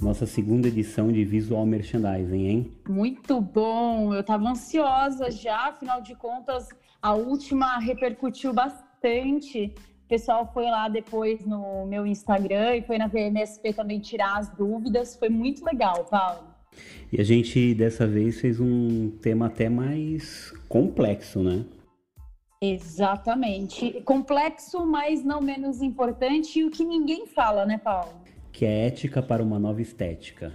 nossa segunda edição de Visual Merchandising, hein? Muito bom! Eu estava ansiosa já, afinal de contas, a última repercutiu bastante. O pessoal foi lá depois no meu Instagram e foi na VMSP também tirar as dúvidas. Foi muito legal, Paulo. E a gente dessa vez fez um tema até mais complexo, né? Exatamente. Complexo, mas não menos importante, e o que ninguém fala, né, Paulo? Que é ética para uma nova estética.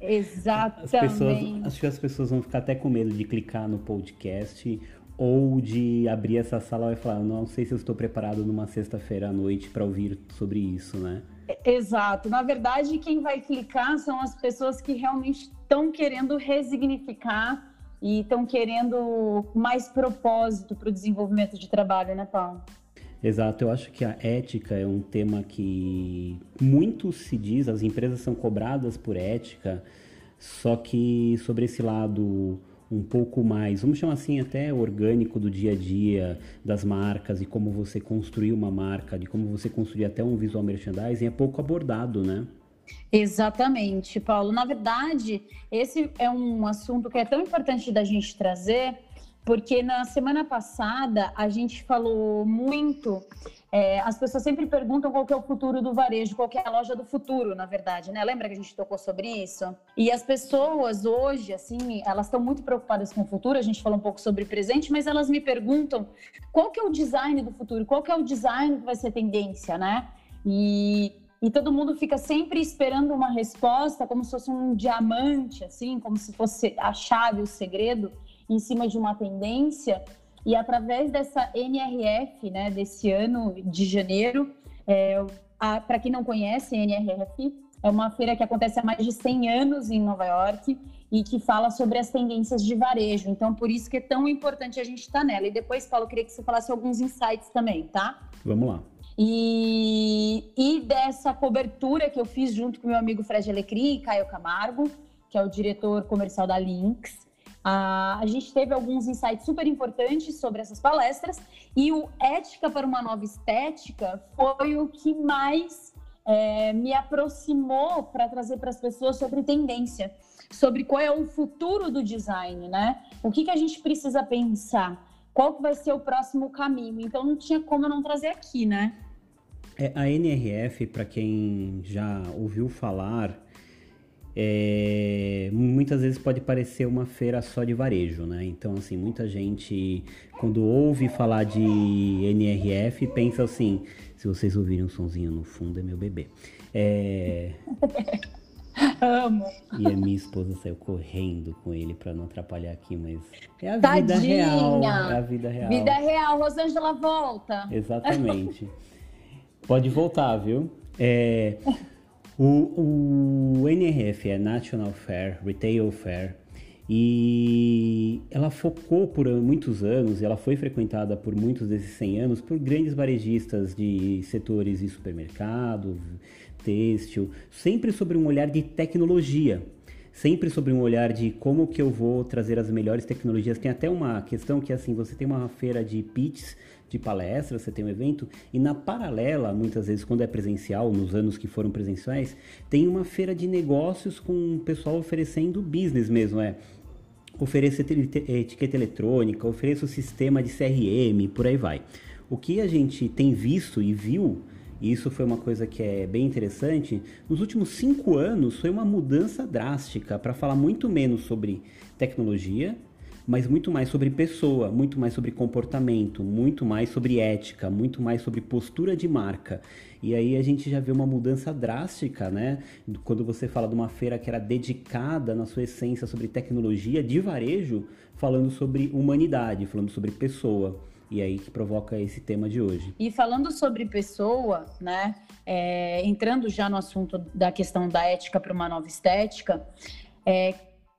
Exatamente. As pessoas, acho que as pessoas vão ficar até com medo de clicar no podcast ou de abrir essa sala e falar, não sei se eu estou preparado numa sexta-feira à noite para ouvir sobre isso, né? Exato. Na verdade, quem vai clicar são as pessoas que realmente estão querendo resignificar e estão querendo mais propósito para o desenvolvimento de trabalho, né, Paulo? Exato, eu acho que a ética é um tema que muito se diz, as empresas são cobradas por ética, só que sobre esse lado um pouco mais, vamos chamar assim, até orgânico do dia a dia das marcas e como você construir uma marca, de como você construir até um visual merchandising, é pouco abordado, né? Exatamente, Paulo. Na verdade, esse é um assunto que é tão importante da gente trazer, porque na semana passada a gente falou muito é, as pessoas sempre perguntam qual é o futuro do varejo, qual é a loja do futuro, na verdade, né? Lembra que a gente tocou sobre isso? E as pessoas hoje, assim, elas estão muito preocupadas com o futuro. A gente falou um pouco sobre presente, mas elas me perguntam qual que é o design do futuro, qual que é o design que vai ser tendência, né? E, e todo mundo fica sempre esperando uma resposta, como se fosse um diamante, assim, como se fosse a chave, o segredo, em cima de uma tendência. E através dessa NRF, né, desse ano de janeiro, é, para quem não conhece, NRF é uma feira que acontece há mais de 100 anos em Nova York e que fala sobre as tendências de varejo. Então, por isso que é tão importante a gente estar tá nela. E depois, Paulo, queria que você falasse alguns insights também, tá? Vamos lá. E, e dessa cobertura que eu fiz junto com meu amigo Fred Alecrim e Caio Camargo, que é o diretor comercial da Lynx, a, a gente teve alguns insights super importantes sobre essas palestras e o Ética para uma Nova Estética foi o que mais é, me aproximou para trazer para as pessoas sobre tendência, sobre qual é o futuro do design, né? O que, que a gente precisa pensar? Qual que vai ser o próximo caminho? Então não tinha como eu não trazer aqui, né? É, a NRF, para quem já ouviu falar, é, muitas vezes pode parecer uma feira só de varejo, né? Então, assim, muita gente, quando ouve falar de NRF, pensa assim: se vocês ouvirem um sonzinho no fundo, é meu bebê. É... Amo. E a minha esposa saiu correndo com ele para não atrapalhar aqui, mas é a Tadinha. vida real. É a vida real. Vida real, Rosângela volta. Exatamente. Pode voltar, viu? É, o, o NRF é National Fair, Retail Fair, e ela focou por muitos anos, ela foi frequentada por muitos desses 100 anos por grandes varejistas de setores de supermercado, têxtil, sempre sobre um olhar de tecnologia, sempre sobre um olhar de como que eu vou trazer as melhores tecnologias. Tem até uma questão que assim, você tem uma feira de pitches de palestra, você tem um evento, e na paralela, muitas vezes, quando é presencial, nos anos que foram presenciais, tem uma feira de negócios com o pessoal oferecendo business mesmo, é. Ofereça etiqueta eletrônica, ofereça o sistema de CRM, por aí vai. O que a gente tem visto e viu, e isso foi uma coisa que é bem interessante, nos últimos cinco anos foi uma mudança drástica para falar muito menos sobre tecnologia mas muito mais sobre pessoa, muito mais sobre comportamento, muito mais sobre ética, muito mais sobre postura de marca. E aí a gente já vê uma mudança drástica, né? Quando você fala de uma feira que era dedicada na sua essência sobre tecnologia de varejo, falando sobre humanidade, falando sobre pessoa. E aí que provoca esse tema de hoje. E falando sobre pessoa, né? É, entrando já no assunto da questão da ética para uma nova estética, é,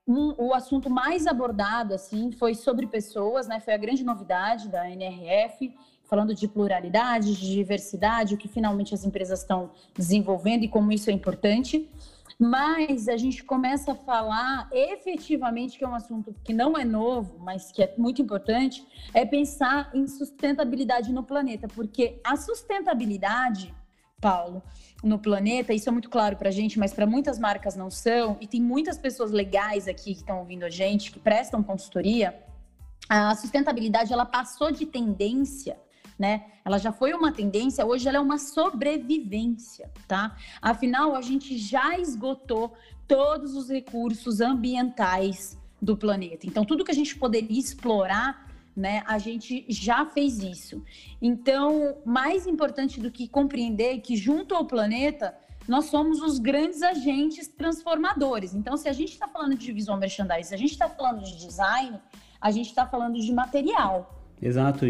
um, o assunto mais abordado assim foi sobre pessoas, né? Foi a grande novidade da NRF, falando de pluralidade, de diversidade, o que finalmente as empresas estão desenvolvendo e como isso é importante. Mas a gente começa a falar efetivamente que é um assunto que não é novo, mas que é muito importante, é pensar em sustentabilidade no planeta, porque a sustentabilidade Paulo, no planeta, isso é muito claro para a gente, mas para muitas marcas não são, e tem muitas pessoas legais aqui que estão ouvindo a gente, que prestam consultoria, a sustentabilidade ela passou de tendência né? Ela já foi uma tendência, hoje ela é uma sobrevivência, tá? Afinal, a gente já esgotou todos os recursos ambientais do planeta. Então, tudo que a gente poderia explorar né? A gente já fez isso. Então, mais importante do que compreender que junto ao planeta nós somos os grandes agentes transformadores. Então, se a gente está falando de visual merchandising, se a gente está falando de design, a gente está falando de material. Exato.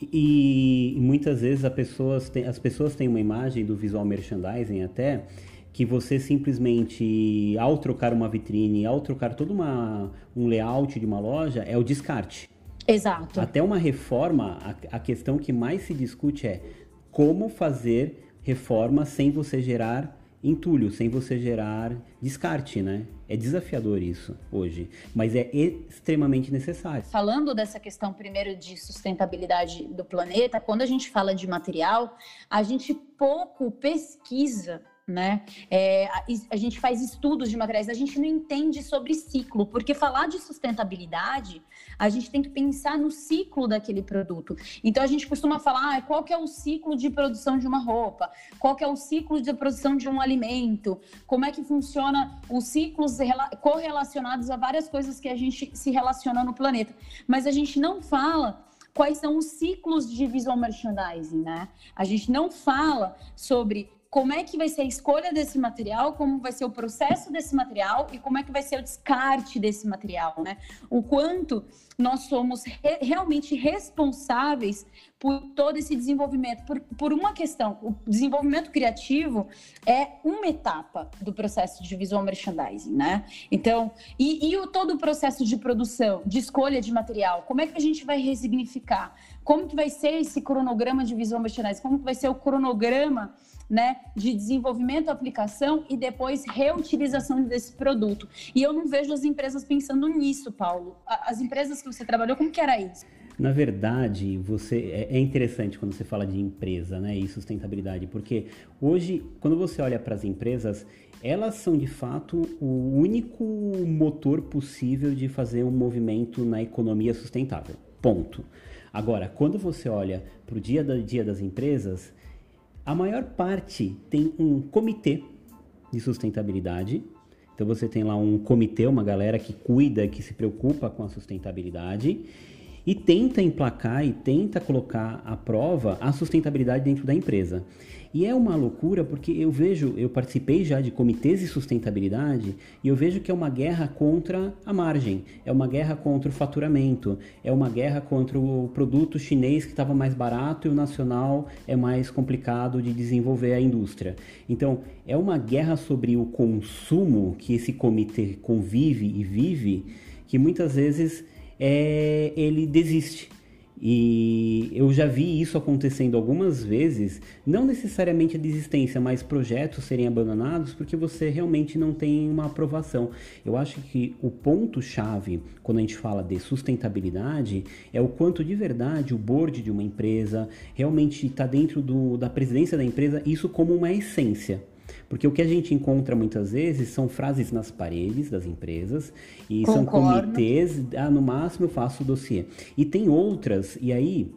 E, e muitas vezes pessoas têm, as pessoas têm uma imagem do visual merchandising até que você simplesmente, ao trocar uma vitrine, ao trocar todo uma, um layout de uma loja, é o descarte. Exato. Até uma reforma, a, a questão que mais se discute é como fazer reforma sem você gerar entulho, sem você gerar descarte, né? É desafiador isso hoje, mas é extremamente necessário. Falando dessa questão primeiro de sustentabilidade do planeta, quando a gente fala de material, a gente pouco pesquisa né? É, a, a, gente faz estudos de materiais, a gente não entende sobre ciclo, porque falar de sustentabilidade, a gente tem que pensar no ciclo daquele produto. Então a gente costuma falar ah, qual que é o ciclo de produção de uma roupa, qual que é o ciclo de produção de um alimento, como é que funciona os ciclos correlacionados a várias coisas que a gente se relaciona no planeta. Mas a gente não fala quais são os ciclos de visual merchandising, né? A gente não fala sobre como é que vai ser a escolha desse material, como vai ser o processo desse material e como é que vai ser o descarte desse material, né? O quanto nós somos re realmente responsáveis por todo esse desenvolvimento, por, por uma questão, o desenvolvimento criativo é uma etapa do processo de visual merchandising, né? Então, e, e o todo o processo de produção, de escolha de material, como é que a gente vai resignificar? Como que vai ser esse cronograma de visual merchandising? Como que vai ser o cronograma né, de desenvolvimento, aplicação e depois reutilização desse produto. E eu não vejo as empresas pensando nisso, Paulo. As empresas que você trabalhou, como que era isso? Na verdade, você é, é interessante quando você fala de empresa, né, e sustentabilidade, porque hoje, quando você olha para as empresas, elas são de fato o único motor possível de fazer um movimento na economia sustentável. Ponto. Agora, quando você olha para o dia a dia das empresas, a maior parte tem um comitê de sustentabilidade. Então você tem lá um comitê, uma galera que cuida, que se preocupa com a sustentabilidade e tenta emplacar e tenta colocar à prova a sustentabilidade dentro da empresa. E é uma loucura porque eu vejo, eu participei já de comitês de sustentabilidade e eu vejo que é uma guerra contra a margem, é uma guerra contra o faturamento, é uma guerra contra o produto chinês que estava mais barato e o nacional é mais complicado de desenvolver a indústria. Então, é uma guerra sobre o consumo que esse comitê convive e vive que muitas vezes é, ele desiste e eu já vi isso acontecendo algumas vezes, não necessariamente a desistência, mas projetos serem abandonados porque você realmente não tem uma aprovação. Eu acho que o ponto-chave quando a gente fala de sustentabilidade é o quanto de verdade o board de uma empresa realmente está dentro do, da presidência da empresa, isso como uma essência. Porque o que a gente encontra muitas vezes são frases nas paredes das empresas e Concordo. são comitês, ah, no máximo eu faço o dossiê. E tem outras, e aí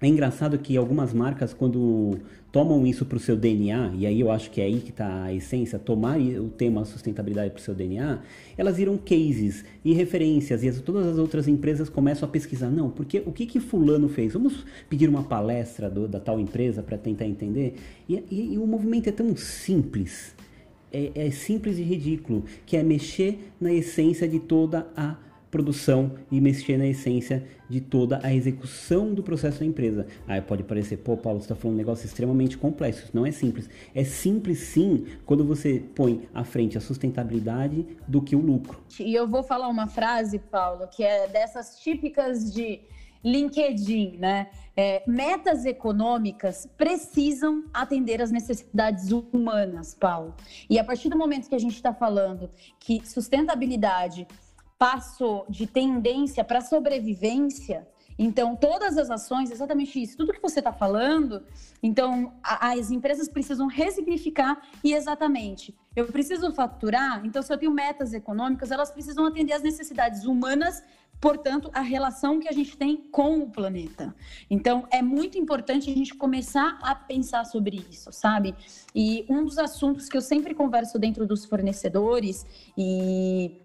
é engraçado que algumas marcas, quando tomam isso para o seu DNA, e aí eu acho que é aí que está a essência, tomar o tema sustentabilidade para o seu DNA, elas viram cases e referências, e as, todas as outras empresas começam a pesquisar. Não, porque o que, que fulano fez? Vamos pedir uma palestra do, da tal empresa para tentar entender? E, e, e, o movimento é tão simples, é, é simples e ridículo, que é mexer na essência de toda a produção e mexer na essência de toda a execução do processo da empresa. Aí pode parecer, pô, Paulo, você está falando um negócio extremamente complexo. Não é simples. É simples sim quando você põe à frente a sustentabilidade do que o lucro. E eu vou falar uma frase, Paulo, que é dessas típicas de LinkedIn, né? É, metas econômicas precisam atender às necessidades humanas, Paulo. E a partir do momento que a gente está falando que sustentabilidade passou de tendência para sobrevivência, Então, todas as ações, exatamente isso, tudo que você está falando, então a, as empresas precisam resignificar e exatamente, eu preciso faturar, então se eu tenho metas econômicas, elas precisam atender às necessidades humanas, portanto, a relação que a gente tem com o planeta. Então, é muito importante a gente começar a pensar sobre isso, sabe? E um dos assuntos que eu sempre converso dentro dos fornecedores e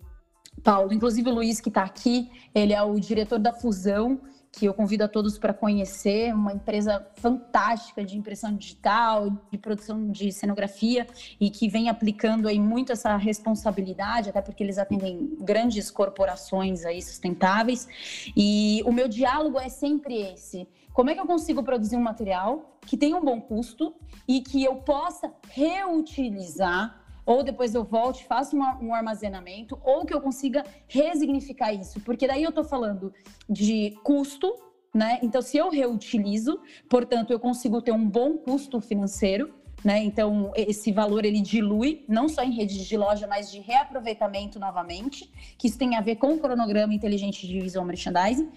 Paulo, inclusive o Luiz que está aqui, ele é o diretor da Fusão, que eu convido a todos para conhecer, uma empresa fantástica de impressão digital, de produção de cenografia e que vem aplicando aí muito essa responsabilidade, até porque eles atendem grandes corporações aí sustentáveis. E o meu diálogo é sempre esse: como é que eu consigo produzir um material que tenha um bom custo e que eu possa reutilizar ou depois eu volte, faço uma, um armazenamento, ou que eu consiga resignificar isso, porque daí eu estou falando de custo, né? Então, se eu reutilizo, portanto, eu consigo ter um bom custo financeiro, né? Então, esse valor ele dilui, não só em redes de loja, mas de reaproveitamento novamente, que isso tem a ver com o cronograma inteligente de visual merchandising.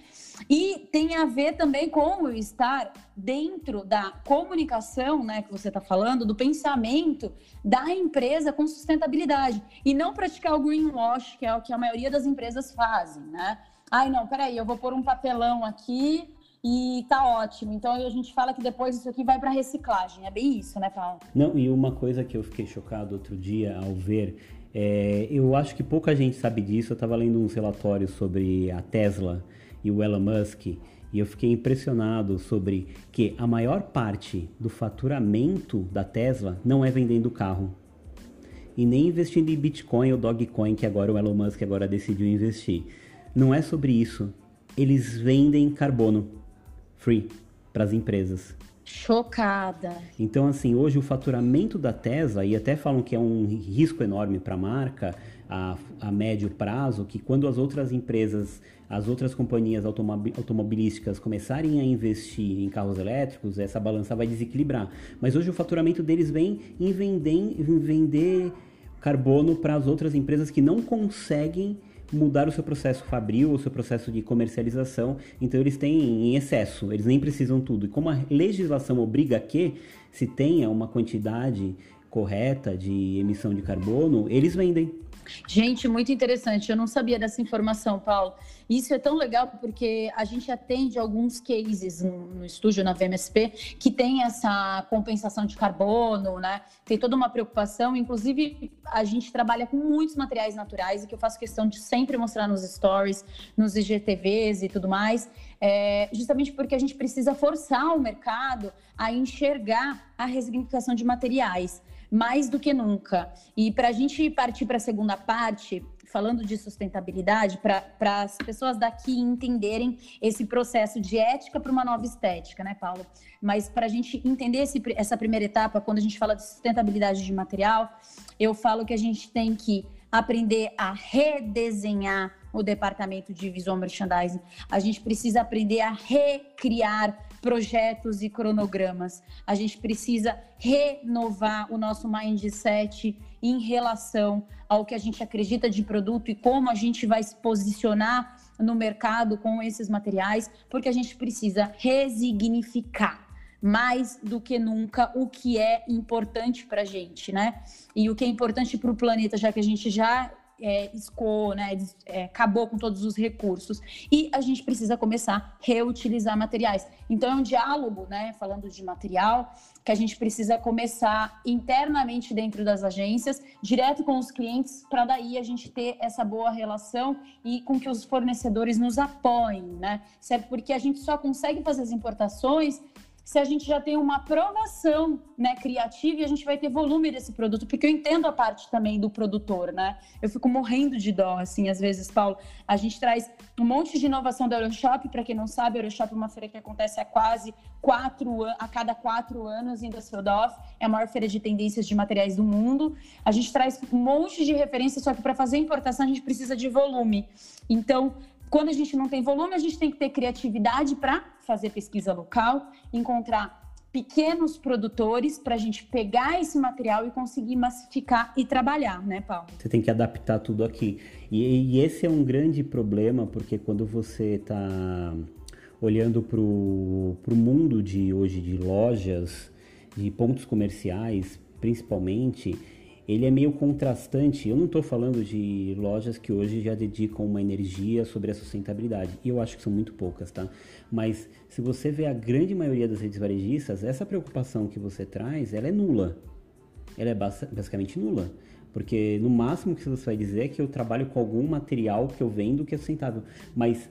E tem a ver também com o estar dentro da comunicação, né, que você está falando, do pensamento da empresa com sustentabilidade. E não praticar o greenwash, que é o que a maioria das empresas fazem, né? Ai, não, peraí, eu vou pôr um papelão aqui e tá ótimo. Então a gente fala que depois isso aqui vai para reciclagem. É bem isso, né, Paulo? Não, e uma coisa que eu fiquei chocado outro dia ao ver, é, eu acho que pouca gente sabe disso. Eu estava lendo uns relatórios sobre a Tesla e o Elon Musk e eu fiquei impressionado sobre que a maior parte do faturamento da Tesla não é vendendo carro e nem investindo em Bitcoin ou Dogecoin que agora o Elon Musk agora decidiu investir. Não é sobre isso. Eles vendem carbono free para as empresas. Chocada. Então, assim, hoje o faturamento da Tesla, e até falam que é um risco enorme para a marca a, médio prazo, que quando as outras empresas, as outras companhias automobilísticas começarem a investir em carros elétricos, essa balança vai desequilibrar. Mas hoje o faturamento deles vem em vender, em vender carbono para as outras empresas que não conseguem mudar o seu processo fabril, o seu processo de comercialização. Então eles têm em excesso, eles nem precisam tudo. E como a legislação obriga que se tenha uma quantidade correta de emissão de carbono, eles vendem. Gente, muito interessante. Eu não sabia dessa informação, Paulo. Isso é tão legal porque a gente atende alguns cases no, no, estúdio, na VMSP, que tem essa compensação de carbono, né? Tem toda uma preocupação. Inclusive, a gente trabalha com muitos materiais naturais e que eu faço questão de sempre mostrar nos stories, nos IGTVs e tudo mais. É, justamente porque a gente precisa forçar o mercado a enxergar a resignificação de materiais mais do que nunca. E para a gente partir para a segunda parte, falando de sustentabilidade, para as pessoas daqui entenderem esse processo de ética para uma nova estética, né, Paulo? Mas para a gente entender esse, essa primeira etapa, quando a gente fala de sustentabilidade de material, eu falo que a gente tem que aprender a redesenhar o departamento de visual merchandising. A gente precisa aprender a recriar projetos e cronogramas. A gente precisa renovar o nosso mindset em relação ao que a gente acredita de produto e como a gente vai se posicionar no mercado com esses materiais, porque a gente precisa resignificar mais do que nunca o que é importante para a gente, né? E o que é importante para o planeta, já que a gente já é, escoou, né, é, acabou com todos os recursos. E a gente precisa começar a reutilizar materiais. Então, é um diálogo, né, falando de material, que a gente precisa começar internamente dentro das agências, direto com os clientes, para daí a gente ter essa boa relação e com que os fornecedores nos apoiem, né? Certo? Porque a gente só consegue fazer as importações se a gente já tem uma aprovação né, criativa e a gente vai ter volume desse produto, porque eu entendo a parte também do produtor, né? Eu fico morrendo de dó, assim, às vezes, Paulo. A gente traz um monte de inovação da Euroshop, para quem não sabe, a Euroshop é uma feira que acontece a quase quatro a cada quatro anos em Düsseldorf, é a maior feira de tendências de materiais do mundo. A gente traz um monte de referências, só que para fazer importação a gente precisa de volume. Então, quando a gente não tem volume, a gente tem que ter criatividade para fazer pesquisa local, encontrar pequenos produtores para a gente pegar esse material e conseguir massificar e trabalhar, né, Paulo? Você tem que adaptar tudo aqui. E, e esse é um grande problema, porque quando você está olhando para o mundo de hoje de lojas, de pontos comerciais, principalmente, ele é meio contrastante. Eu não estou falando de lojas que hoje já dedicam uma energia sobre a sustentabilidade. E eu acho que são muito poucas, tá? Mas se você vê a grande maioria das redes varejistas, essa preocupação que você traz, ela é nula. Ela é basicamente nula. Porque no máximo que você vai dizer é que eu trabalho com algum material que eu vendo que é sustentável. Mas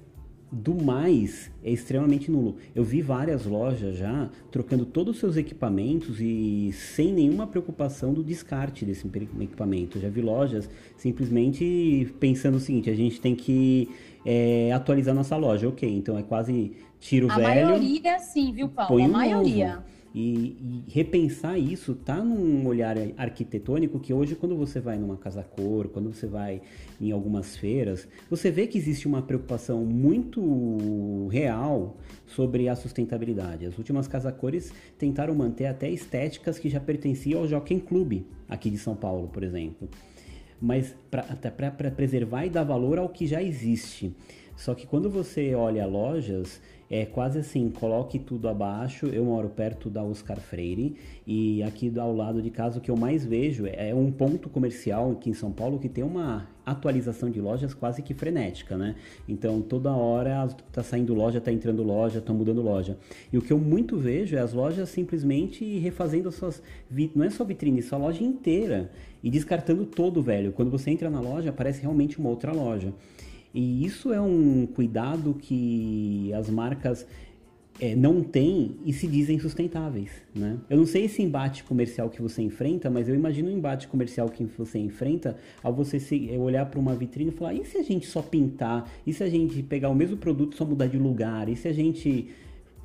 do mais é extremamente nulo. Eu vi várias lojas já trocando todos os seus equipamentos e sem nenhuma preocupação do descarte desse equipamento. Eu já vi lojas simplesmente pensando o seguinte: a gente tem que é, atualizar nossa loja. Ok, então é quase tiro a velho. A maioria sim, viu, Paulo? A maioria. Novo. E, e, repensar isso tá num olhar arquitetônico que hoje quando você vai numa casa cor, quando você vai em algumas feiras, você vê que existe uma preocupação muito real sobre a sustentabilidade. As últimas casa cores tentaram manter até estéticas que já pertenciam ao Jockey Club aqui de São Paulo, por exemplo. Mas para preservar e dar valor ao que já existe. Só que quando você olha lojas, é quase assim, coloque tudo abaixo. Eu moro perto da Oscar Freire e aqui ao lado de casa o que eu mais vejo é um ponto comercial aqui em São Paulo que tem uma atualização de lojas quase que frenética, né? Então toda hora tá saindo loja, tá entrando loja, tá mudando loja. E o que eu muito vejo é as lojas simplesmente refazendo as suas não é só vitrine, só a loja inteira e descartando todo, velho. Quando você entra na loja, parece realmente uma outra loja. E isso é um cuidado que as marcas é, não têm e se dizem sustentáveis, né? Eu não sei esse embate comercial que você enfrenta, mas eu imagino o embate comercial que você enfrenta ao você se, é, olhar para uma vitrine e falar: e se a gente só pintar? E se a gente pegar o mesmo produto só mudar de lugar? E se a gente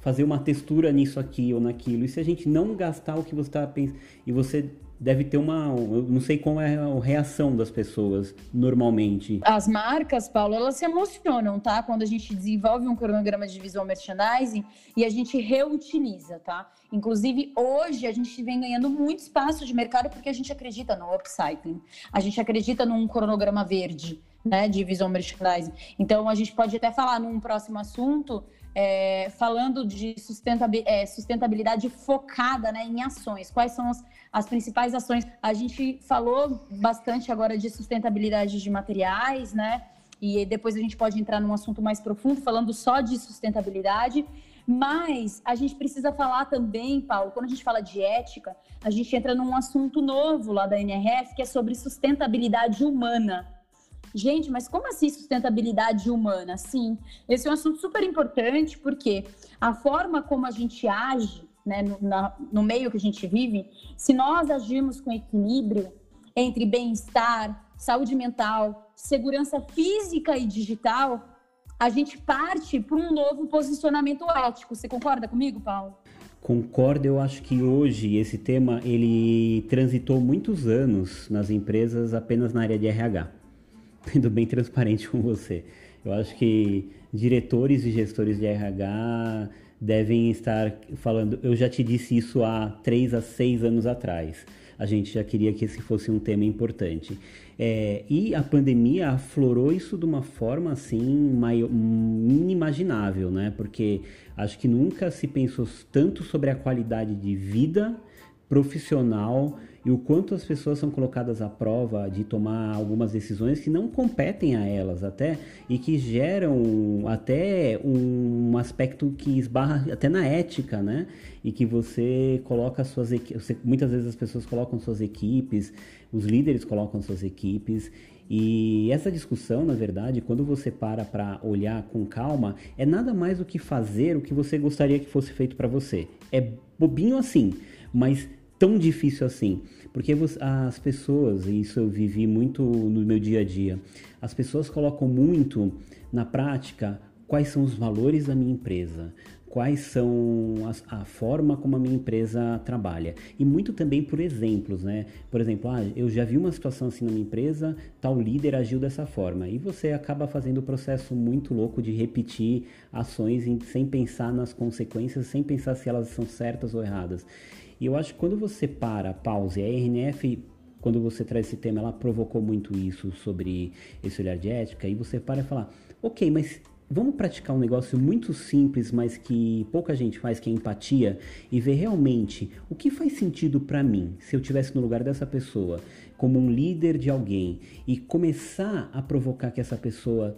fazer uma textura nisso aqui ou naquilo? E se a gente não gastar o que você está pensando? E você deve ter uma. Eu não sei qual é a reação das pessoas normalmente. As marcas, Paulo, elas se emocionam, tá? Quando a gente desenvolve um cronograma de visual merchandising e a gente reutiliza, tá? Inclusive, hoje a gente vem ganhando muito espaço de mercado porque a gente acredita no upcycling. A gente acredita num cronograma verde, né? De visual merchandising. Então, a gente pode até falar num próximo assunto é, falando de é, sustentabilidade focada né, em ações. Quais são as, as, principais ações? A gente falou bastante agora de sustentabilidade de materiais, né? E depois a gente pode entrar num assunto mais profundo, falando só de sustentabilidade. Mas a gente precisa falar também, Paulo, quando a gente fala de ética, a gente entra num assunto novo lá da NRF, que é sobre sustentabilidade humana. Gente, mas como assim sustentabilidade humana? Sim, esse é um assunto super importante porque a forma como a gente age né, no, na, no meio que a gente vive, se nós agirmos com equilíbrio entre bem-estar, saúde mental, segurança física e digital, a gente parte para um novo posicionamento ético. Você concorda comigo, Paulo? Concordo, eu acho que hoje esse tema ele transitou muitos anos nas empresas apenas na área de RH sendo bem transparente com você. Eu acho que diretores e gestores de RH devem estar falando. Eu já te disse isso há três a seis anos atrás. A gente já queria que esse fosse um tema importante. É, e a pandemia aflorou isso de uma forma assim maior, inimaginável, né? Porque acho que nunca se pensou tanto sobre a qualidade de vida profissional e o quanto as pessoas são colocadas à prova de tomar algumas decisões que não competem a elas até e que geram até um aspecto que esbarra até na ética, né? E que você coloca suas equipes, muitas vezes as pessoas colocam suas equipes, os líderes colocam suas equipes e essa discussão, na verdade, quando você para para olhar com calma, é nada mais do que fazer o que você gostaria que fosse feito para você. É bobinho assim, mas tão difícil assim. Porque as pessoas, e isso eu vivi muito no meu dia a dia, as pessoas colocam muito na prática quais são os valores da minha empresa, quais são a forma como a minha empresa trabalha. E muito também por exemplos, né? Por exemplo, ah, eu já vi uma situação assim na minha empresa, tal líder agiu dessa forma. E você acaba fazendo o processo muito louco de repetir ações em, sem pensar nas consequências, sem pensar se elas são certas ou erradas. E eu acho que quando você para, pausa, e a RNF, quando você traz esse tema, ela provocou muito isso sobre esse olhar de ética, e você para e fala, ok, mas vamos praticar um negócio muito simples, mas que pouca gente faz, que é empatia, e ver realmente o que faz sentido para mim, se eu estivesse no lugar dessa pessoa, como um líder de alguém, e começar a provocar que essa pessoa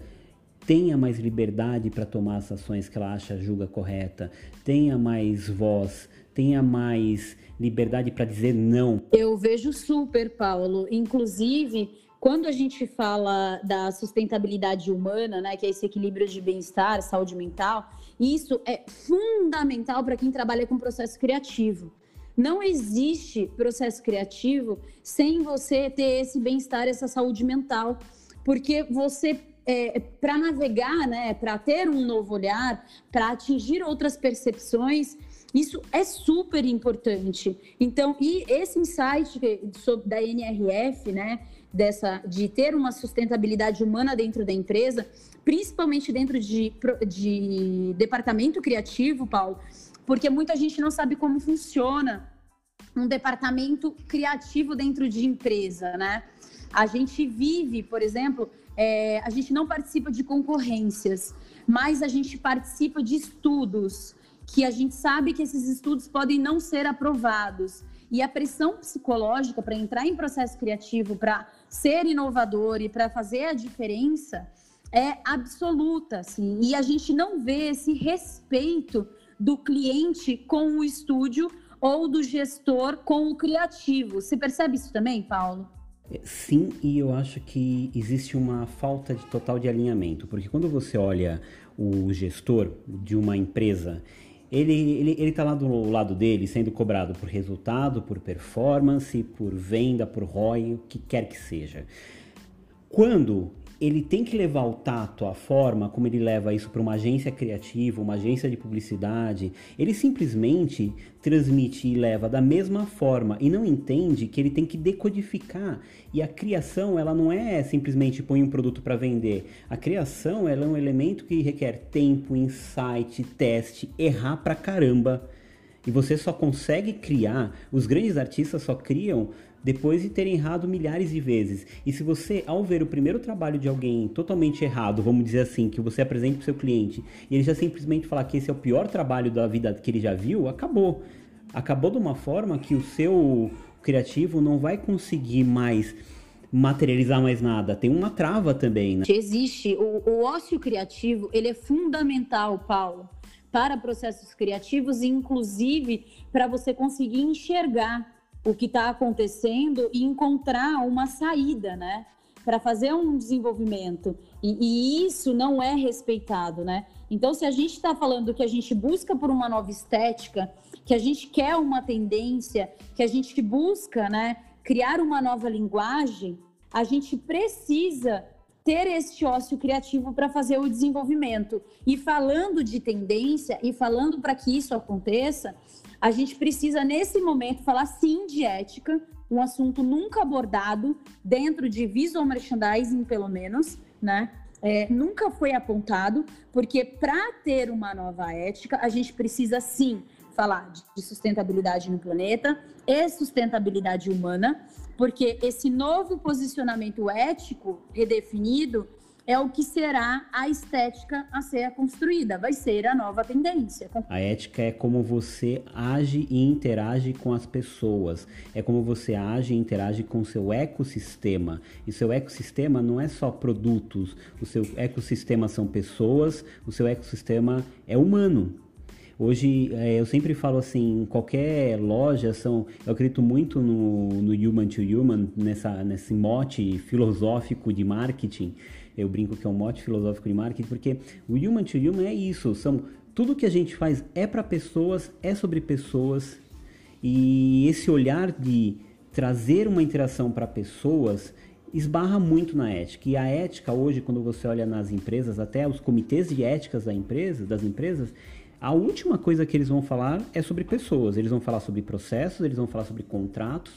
tenha mais liberdade para tomar as ações que ela acha julga correta, tenha mais voz, tenha mais liberdade para dizer não. Eu vejo super, Paulo. Inclusive, quando a gente fala da sustentabilidade humana, né, que é esse equilíbrio de bem-estar, saúde mental, isso é fundamental para quem trabalha com processo criativo. Não existe processo criativo sem você ter esse bem-estar, essa saúde mental, porque você é, para navegar, né, para ter um novo olhar, para atingir outras percepções, isso é super importante. Então, e esse insight da NRF, né, dessa de ter uma sustentabilidade humana dentro da empresa, principalmente dentro de, de departamento criativo, Paulo, porque muita gente não sabe como funciona um departamento criativo dentro de empresa, né? A gente vive, por exemplo, é, a gente não participa de concorrências, mas a gente participa de estudos que a gente sabe que esses estudos podem não ser aprovados. E a pressão psicológica para entrar em processo criativo, para ser inovador e para fazer a diferença é absoluta, assim. E a gente não vê esse respeito do cliente com o estúdio ou do gestor com o criativo. Você percebe isso também, Paulo? Sim, e eu acho que existe uma falta de total de alinhamento, porque quando você olha o gestor de uma empresa ele, ele, ele tá lá do lado dele sendo cobrado por resultado, por performance, por venda, por ROI, o que quer que seja. Quando ele tem que levar o tato, a forma como ele leva isso para uma agência criativa, uma agência de publicidade. Ele simplesmente transmite e leva da mesma forma e não entende que ele tem que decodificar. E a criação, ela não é simplesmente põe um produto para vender. A criação, ela é um elemento que requer tempo, insight, teste, errar pra caramba. E você só consegue criar, os grandes artistas só criam depois de terem errado milhares de vezes. E se você, ao ver o primeiro trabalho de alguém totalmente errado, vamos dizer assim, que você apresente para o seu cliente, e ele já simplesmente falar que esse é o pior trabalho da vida que ele já viu, acabou. Acabou de uma forma que o seu criativo não vai conseguir mais materializar mais nada. Tem uma trava também, né? Existe. O, o ócio criativo, ele é fundamental, Paulo, para processos criativos e, inclusive, para você conseguir enxergar o que está acontecendo e encontrar uma saída, né? Para fazer um desenvolvimento. E, e, isso não é respeitado, né? Então, se a gente está falando que a gente busca por uma nova estética, que a gente quer uma tendência, que a gente busca, né, criar uma nova linguagem, a gente precisa ter este ócio criativo para fazer o desenvolvimento. E falando de tendência e falando para que isso aconteça, a gente precisa, nesse momento, falar sim de ética, um assunto nunca abordado dentro de visual merchandising, pelo menos, né? É, nunca foi apontado, porque para ter uma nova ética, a gente precisa sim falar de sustentabilidade no planeta e sustentabilidade humana, porque esse novo posicionamento ético redefinido é o que será a estética a ser construída, vai ser a nova tendência. A ética é como você age e interage com as pessoas, é como você age e interage com o seu ecossistema. E seu ecossistema não é só produtos, o seu ecossistema são pessoas, o seu ecossistema é humano. Hoje, é, eu sempre falo assim, qualquer loja, são, eu acredito muito no, no human to human, nessa, nesse mote filosófico de marketing, eu brinco que é um mote filosófico de marketing, porque o human to human é isso, são tudo que a gente faz é para pessoas, é sobre pessoas, e esse olhar de trazer uma interação para pessoas esbarra muito na ética. E a ética hoje, quando você olha nas empresas, até os comitês de éticas da empresa, das empresas, a última coisa que eles vão falar é sobre pessoas. Eles vão falar sobre processos, eles vão falar sobre contratos,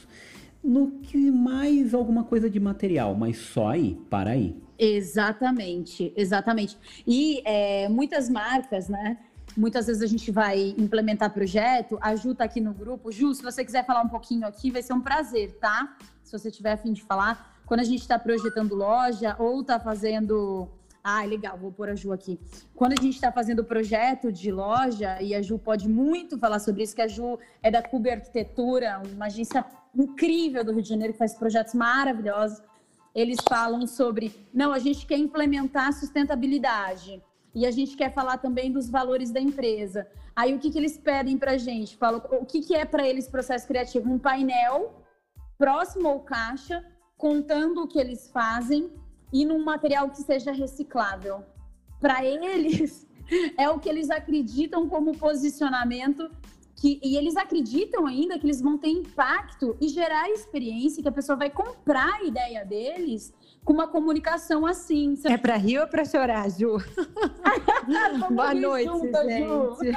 no que mais alguma coisa de material, mas só aí, para aí. Exatamente, exatamente. E é, muitas marcas, né? Muitas vezes a gente vai implementar projeto, a Ju tá aqui no grupo. Ju, se você quiser falar um pouquinho aqui, vai ser um prazer, tá? Se você tiver a fim de falar. Quando a gente está projetando loja ou está fazendo Ah, legal, vou pôr a Ju aqui. Quando a gente está fazendo projeto de loja, e a Ju pode muito falar sobre isso, que a Ju é da Cuba Arquitetura, uma agência incrível do Rio de Janeiro, que faz projetos maravilhosos. Eles falam sobre, não, a gente quer implementar sustentabilidade. E a gente quer falar também dos valores da empresa. Aí o que, que eles pedem para a gente? Falam, o que, que é para eles processo criativo? Um painel próximo ao caixa, contando o que eles fazem e num material que seja reciclável. Para eles, é o que eles acreditam como posicionamento que, e eles acreditam ainda que eles vão ter impacto e gerar experiência, que a pessoa vai comprar a ideia deles com uma comunicação assim. É para rir ou para chorar, Ju? Boa noite, gente.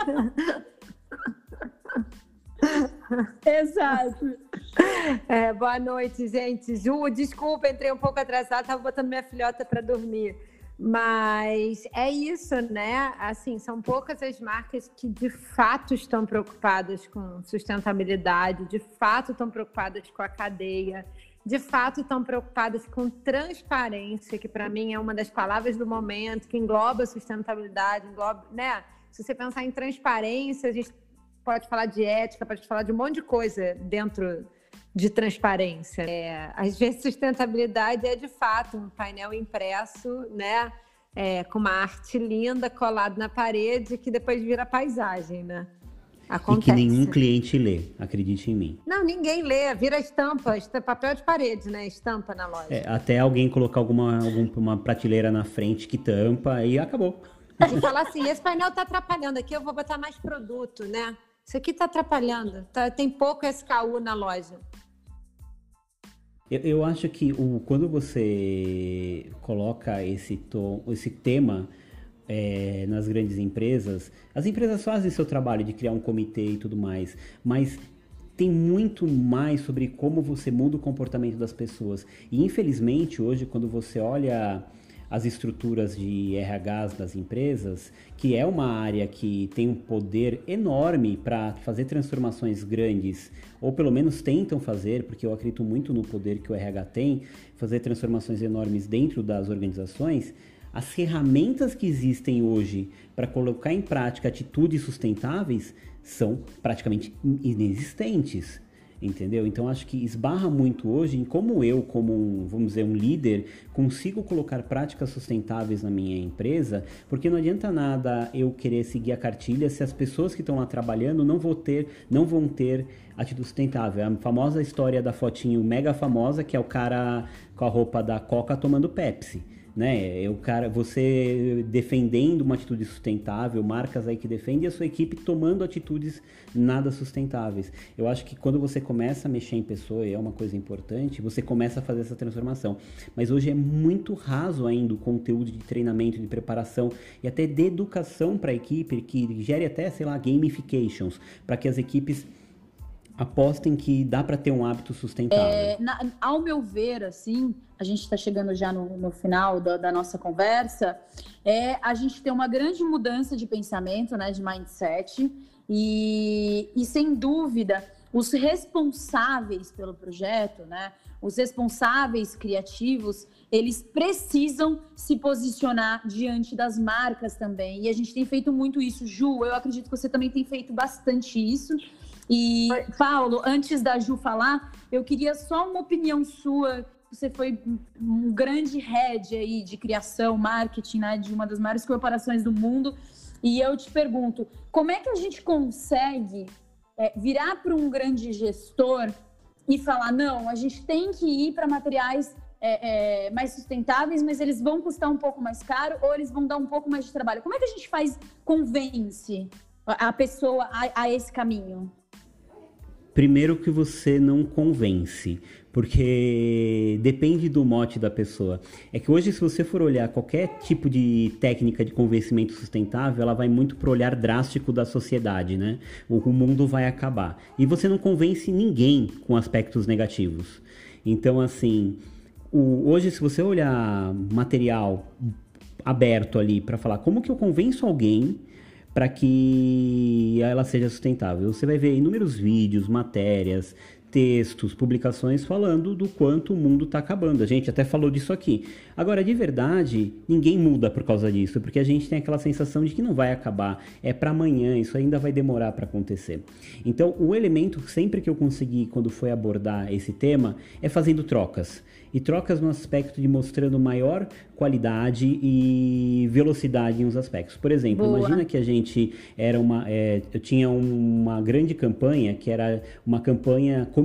Exato. É, boa noite, gente. Ju, desculpa, entrei um pouco atrasada, estava botando minha filhota para dormir. Mas é isso, né? Assim, são poucas as marcas que de fato estão preocupadas com sustentabilidade, de fato estão preocupadas com a cadeia, de fato estão preocupadas com transparência, que para mim é uma das palavras do momento, que engloba sustentabilidade, engloba, né? Se você pensar em transparência, a gente pode falar de ética, pode falar de um monte de coisa dentro de transparência. É, às vezes, sustentabilidade é de fato um painel impresso, né? É, com uma arte linda colado na parede que depois vira paisagem, né? Acontece. E que nenhum cliente lê, acredite em mim. Não, ninguém lê, vira estampa, papel de parede, né? Estampa na loja. É, até alguém colocar alguma, alguma prateleira na frente que tampa e acabou. E falar assim, esse painel tá atrapalhando aqui, eu vou botar mais produto, né? Isso aqui tá atrapalhando, tá, tem pouco SKU na loja. Eu, eu acho que o, quando você coloca esse, tom, esse tema é, nas grandes empresas, as empresas fazem seu trabalho de criar um comitê e tudo mais, mas tem muito mais sobre como você muda o comportamento das pessoas. E infelizmente, hoje, quando você olha as estruturas de RHs das empresas, que é uma área que tem um poder enorme para fazer transformações grandes, ou pelo menos tentam fazer, porque eu acredito muito no poder que o RH tem, fazer transformações enormes dentro das organizações. As ferramentas que existem hoje para colocar em prática atitudes sustentáveis são praticamente inexistentes entendeu? Então acho que esbarra muito hoje em como eu, como um, vamos dizer, um líder, consigo colocar práticas sustentáveis na minha empresa, porque não adianta nada eu querer seguir a cartilha se as pessoas que estão lá trabalhando não vão ter, não vão ter atitude sustentável. A famosa história da fotinho mega famosa que é o cara com a roupa da Coca tomando Pepsi né? É o cara, você defendendo uma atitude sustentável, marcas aí que defendem e a sua equipe tomando atitudes nada sustentáveis. Eu acho que quando você começa a mexer em pessoa, e é uma coisa importante, você começa a fazer essa transformação. Mas hoje é muito raso ainda o conteúdo de treinamento, de preparação e até de educação para a equipe que gere até, sei lá, gamifications, para que as equipes apostem que dá para ter um hábito sustentável? É, na, ao meu ver, assim, a gente está chegando já no, no final da, da, nossa conversa, é a gente ter uma grande mudança de pensamento, né, de mindset, e, e sem dúvida, os responsáveis pelo projeto, né, os responsáveis criativos, eles precisam se posicionar diante das marcas também. E a gente tem feito muito isso. Ju, eu acredito que você também tem feito bastante isso. E, Paulo, antes da Ju falar, eu queria só uma opinião sua. Você foi um grande head aí de criação, marketing, né, de uma das maiores corporações do mundo. E eu te pergunto, como é que a gente consegue é, virar para um grande gestor e falar, não, a gente tem que ir para materiais é, é, mais sustentáveis, mas eles vão custar um pouco mais caro ou eles vão dar um pouco mais de trabalho. Como é que a gente faz, convence a pessoa a, a esse caminho? Primeiro que você não convence, porque depende do mote da pessoa. É que hoje, se você for olhar qualquer tipo de técnica de convencimento sustentável, ela vai muito pro olhar drástico da sociedade, né? O, o mundo vai acabar. E você não convence ninguém com aspectos negativos. Então, assim, o, hoje, se você olhar material aberto ali para falar como que eu convenço alguém para que ela seja sustentável. Você vai ver inúmeros vídeos, matérias, textos, publicações falando do quanto o mundo está acabando. A gente até falou disso aqui. Agora, de verdade, ninguém muda por causa disso, porque a gente tem aquela sensação de que não vai acabar, é para amanhã, isso ainda vai demorar para acontecer. Então, o elemento sempre que eu consegui quando foi abordar esse tema é fazendo trocas e trocas no aspecto de mostrando maior qualidade e velocidade em uns aspectos. Por exemplo, Boa. imagina que a gente era uma, é, eu tinha uma grande campanha que era uma campanha comercial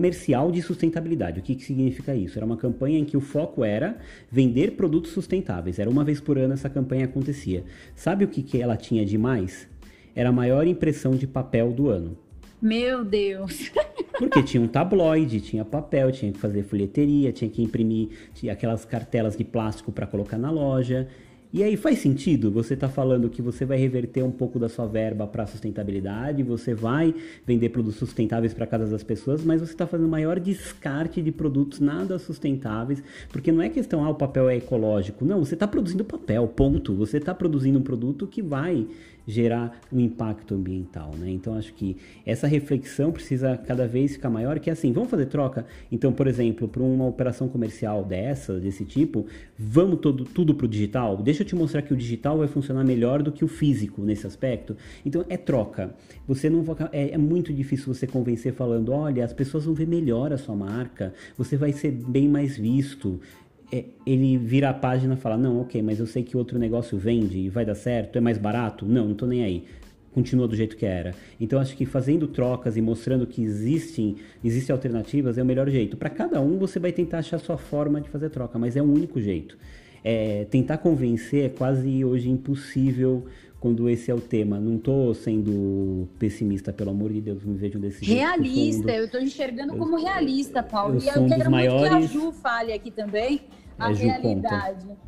de sustentabilidade. O que, que significa isso? Era uma campanha em que o foco era vender produtos sustentáveis. Era uma vez por ano essa campanha acontecia. Sabe o que, que ela tinha de mais? Era a maior impressão de papel do ano. Meu Deus! Porque tinha um tabloide, tinha papel, tinha que fazer folheteria, tinha que imprimir tinha aquelas cartelas de plástico para colocar na loja. E aí faz sentido você tá falando que você vai reverter um pouco da sua verba para sustentabilidade, você vai vender produtos sustentáveis para casa das pessoas, mas você está fazendo maior descarte de produtos nada sustentáveis, porque não é questão ah, o papel é ecológico, não, você está produzindo papel, ponto. Você está produzindo um produto que vai gerar um impacto ambiental, né? Então acho que essa reflexão precisa cada vez ficar maior, que é assim, vamos fazer troca? Então, por exemplo, para uma operação comercial dessa, desse tipo, vamos todo, tudo para o digital? Deixa eu te mostrar que o digital vai funcionar melhor do que o físico nesse aspecto. Então é troca. Você não é, é muito difícil você convencer falando, olha, as pessoas vão ver melhor a sua marca, você vai ser bem mais visto. É, ele vira a página e fala: Não, ok, mas eu sei que outro negócio vende e vai dar certo, é mais barato? Não, não tô nem aí. Continua do jeito que era. Então acho que fazendo trocas e mostrando que existem, existem alternativas é o melhor jeito. Para cada um você vai tentar achar a sua forma de fazer troca, mas é o único jeito. É, tentar convencer é quase hoje impossível quando esse é o tema. Não estou sendo pessimista, pelo amor de Deus, me vejo desse Realista, eu estou enxergando eu, como realista, Paulo. Eu e eu quero maiores... muito que a Ju fale aqui também a é, realidade.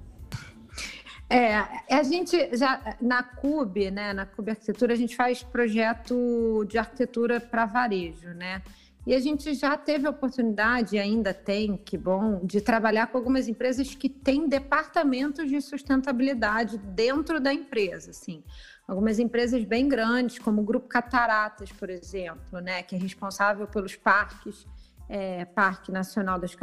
É, a gente já na CUB, né, na CUB Arquitetura, a gente faz projeto de arquitetura para varejo, né? E a gente já teve a oportunidade, e ainda tem, que bom, de trabalhar com algumas empresas que têm departamentos de sustentabilidade dentro da empresa, assim. Algumas empresas bem grandes, como o Grupo Cataratas, por exemplo, né, que é responsável pelos parques é, Parque Nacional das,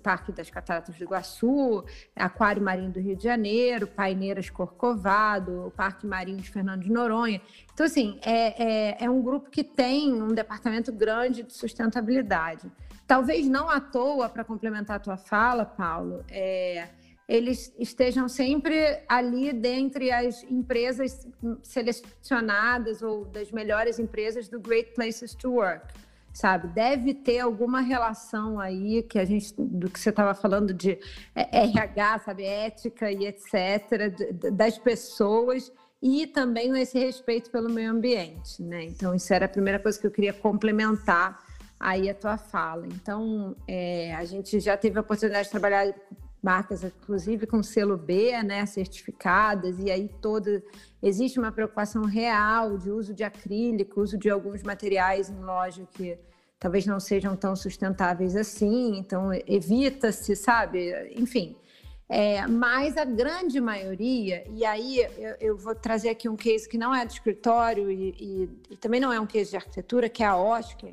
Parque das Cataratas do Iguaçu, Aquário Marinho do Rio de Janeiro, Paineiras Corcovado, Parque Marinho de Fernando de Noronha. Então, assim, é, é, é um grupo que tem um departamento grande de sustentabilidade. Talvez não à toa, para complementar a tua fala, Paulo, é, eles estejam sempre ali dentre as empresas selecionadas ou das melhores empresas do Great Places to Work sabe? Deve ter alguma relação aí que a gente do que você estava falando de é, RH, sabe, ética e etc das pessoas e também esse respeito pelo meio ambiente, né? Então isso era a primeira coisa que eu queria complementar aí a tua fala. Então é, a gente já teve a oportunidade de trabalhar marcas, inclusive com selo B, né, certificadas, e aí toda existe uma preocupação real de uso de acrílico, uso de alguns materiais em loja que talvez não sejam tão sustentáveis assim, então evita-se, sabe? Enfim. É, mas a grande maioria, e aí eu, eu, vou trazer aqui um case que não é de escritório e, e, e também não é um case de arquitetura, que é a Oscar,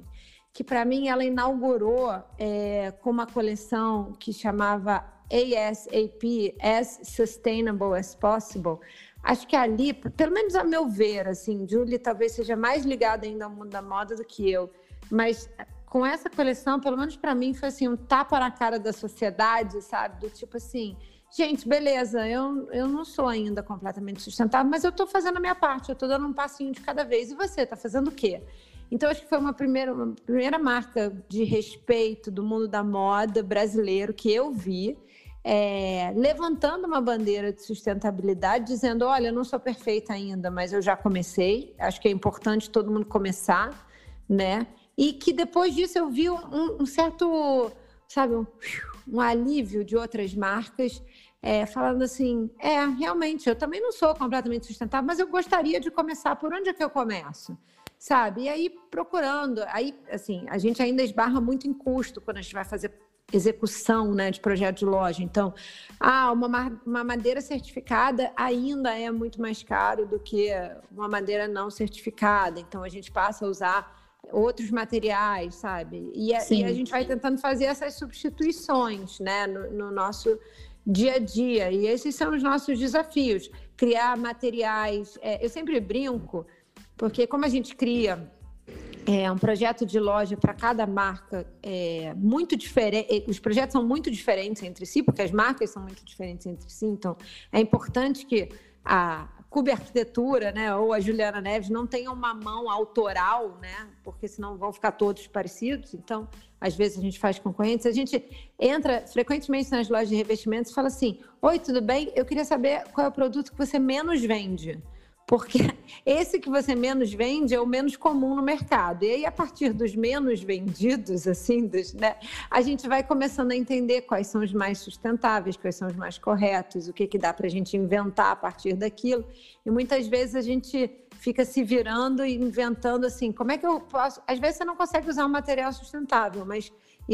que para mim ela inaugurou é, com uma coleção que chamava ASAP, As Sustainable as Possible. Acho que ali, pelo menos a meu ver, assim, Julie talvez seja mais ligada ainda ao mundo da moda do que eu, mas com essa coleção, pelo menos para mim, foi assim um tapa na cara da sociedade, sabe? Do tipo assim, gente, beleza, eu, eu não sou ainda completamente sustentável, mas eu estou fazendo a minha parte, eu estou dando um passinho de cada vez. E você, está fazendo o quê? Então, acho que foi uma primeira, uma primeira marca de respeito do mundo da moda brasileiro que eu vi, é, levantando uma bandeira de sustentabilidade, dizendo: olha, eu não sou perfeita ainda, mas eu já comecei. Acho que é importante todo mundo começar, né? E que depois disso eu vi um, um certo, sabe, um, um, alívio de outras marcas. É, falando assim, é, realmente, eu também não sou completamente sustentável, mas eu gostaria de começar. Por onde é que eu começo? sabe? E aí procurando, aí assim, a gente ainda esbarra muito em custo quando a gente vai fazer execução né, de projeto de loja. Então, ah, uma, uma madeira certificada ainda é muito mais caro do que uma madeira não certificada. Então, a gente passa a usar outros materiais, sabe? E a, e a, gente vai tentando fazer essas substituições, né, no, no, nosso dia a dia. E esses são os nossos desafios. Criar materiais. É, eu sempre brinco, porque como a gente cria é, um projeto de loja para cada marca é muito diferente. Os projetos são muito diferentes entre si, porque as marcas são muito diferentes entre si. Então, é importante que a Cube Arquitetura, né, ou a Juliana Neves não tenham uma mão autoral, né, porque senão vão ficar todos parecidos. Então, às vezes a gente faz concorrentes. A gente entra frequentemente nas lojas de revestimentos e fala assim: Oi, tudo bem? Eu queria saber qual é o produto que você menos vende porque esse que você menos vende é o menos comum no mercado. E aí, a partir dos menos vendidos, assim, dos, né, a gente vai começando a entender quais são os mais sustentáveis, quais são os mais corretos, o que, que dá para a gente inventar a partir daquilo. E muitas vezes a gente fica se virando e inventando assim, como é que eu posso. Às vezes você não consegue usar um material sustentável, mas.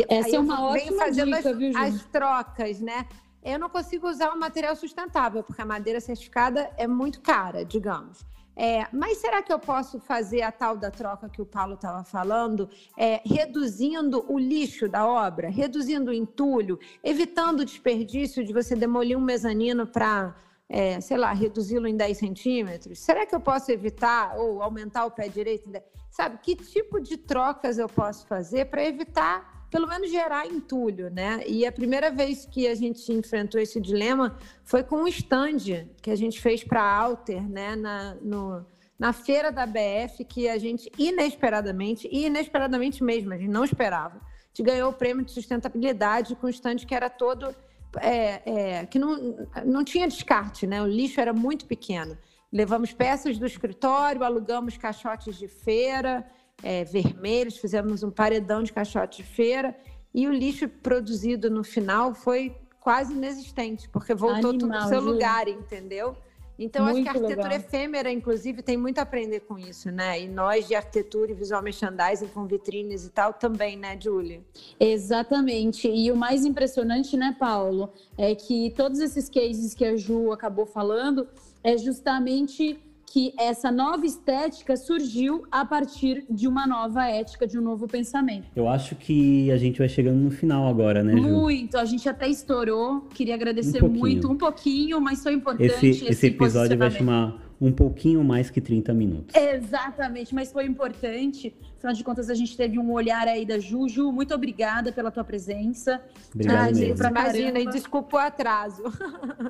Essa é uma ótima fazendo dica, as, viu, as trocas, né? Eu não consigo usar um material sustentável, porque a madeira certificada é muito cara, digamos. É, mas será que eu posso fazer a tal da troca que o Paulo estava falando, é, reduzindo o lixo da obra, reduzindo o entulho, evitando o desperdício de você demolir um mezanino para, é, sei lá, reduzi-lo em 10 centímetros? Será que eu posso evitar ou aumentar o pé direito? Sabe, que tipo de trocas eu posso fazer para evitar pelo menos gerar entulho, né? E a primeira vez que a gente enfrentou esse dilema foi com um stand que a gente fez para a Alter, né? Na, no, na feira da BF, que a gente inesperadamente, e inesperadamente mesmo, a gente não esperava, a gente ganhou o prêmio de sustentabilidade com um stand que era todo. É, é, que não, não tinha descarte, né? O lixo era muito pequeno. Levamos peças do escritório, alugamos caixotes de feira, é, vermelhos, fizemos um paredão de caixote de feira e o lixo produzido no final foi quase inexistente, porque voltou Animal, tudo no seu lugar, entendeu? Então, muito acho que a arquitetura legal. efêmera, inclusive, tem muito a aprender com isso, né? E nós de arquitetura e visual merchandising com vitrines e tal também, né, Julie? Exatamente. E o mais impressionante, né, Paulo, é que todos esses cases que a Ju acabou falando é justamente que essa nova estética surgiu a partir de uma nova ética, de um novo pensamento. Eu acho que a gente vai chegando no final agora, né, Ju? Muito, a gente até estourou. Queria agradecer um muito, um pouquinho, mas foi importante. Esse, esse, esse episódio vai chamar um pouquinho mais que 30 minutos. Exatamente, mas foi importante. Afinal de contas, a gente teve um olhar aí da Juju. Muito obrigada pela tua presença. Obrigado mesmo. Imagina, e desculpa o atraso.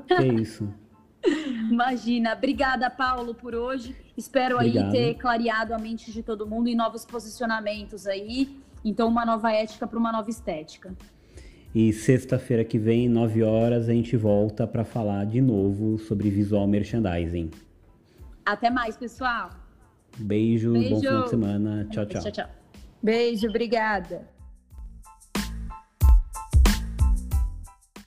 Que isso. Imagina. Obrigada, Paulo, por hoje. Espero Obrigado. aí ter clareado a mente de todo mundo em novos posicionamentos aí. Então, uma nova ética para uma nova estética. E sexta-feira que vem, 9 horas, a gente volta para falar de novo sobre visual merchandising. Até mais, pessoal. Beijo, Beijo. bom fim de semana. Tchau, tchau. tchau, tchau. Beijo, obrigada.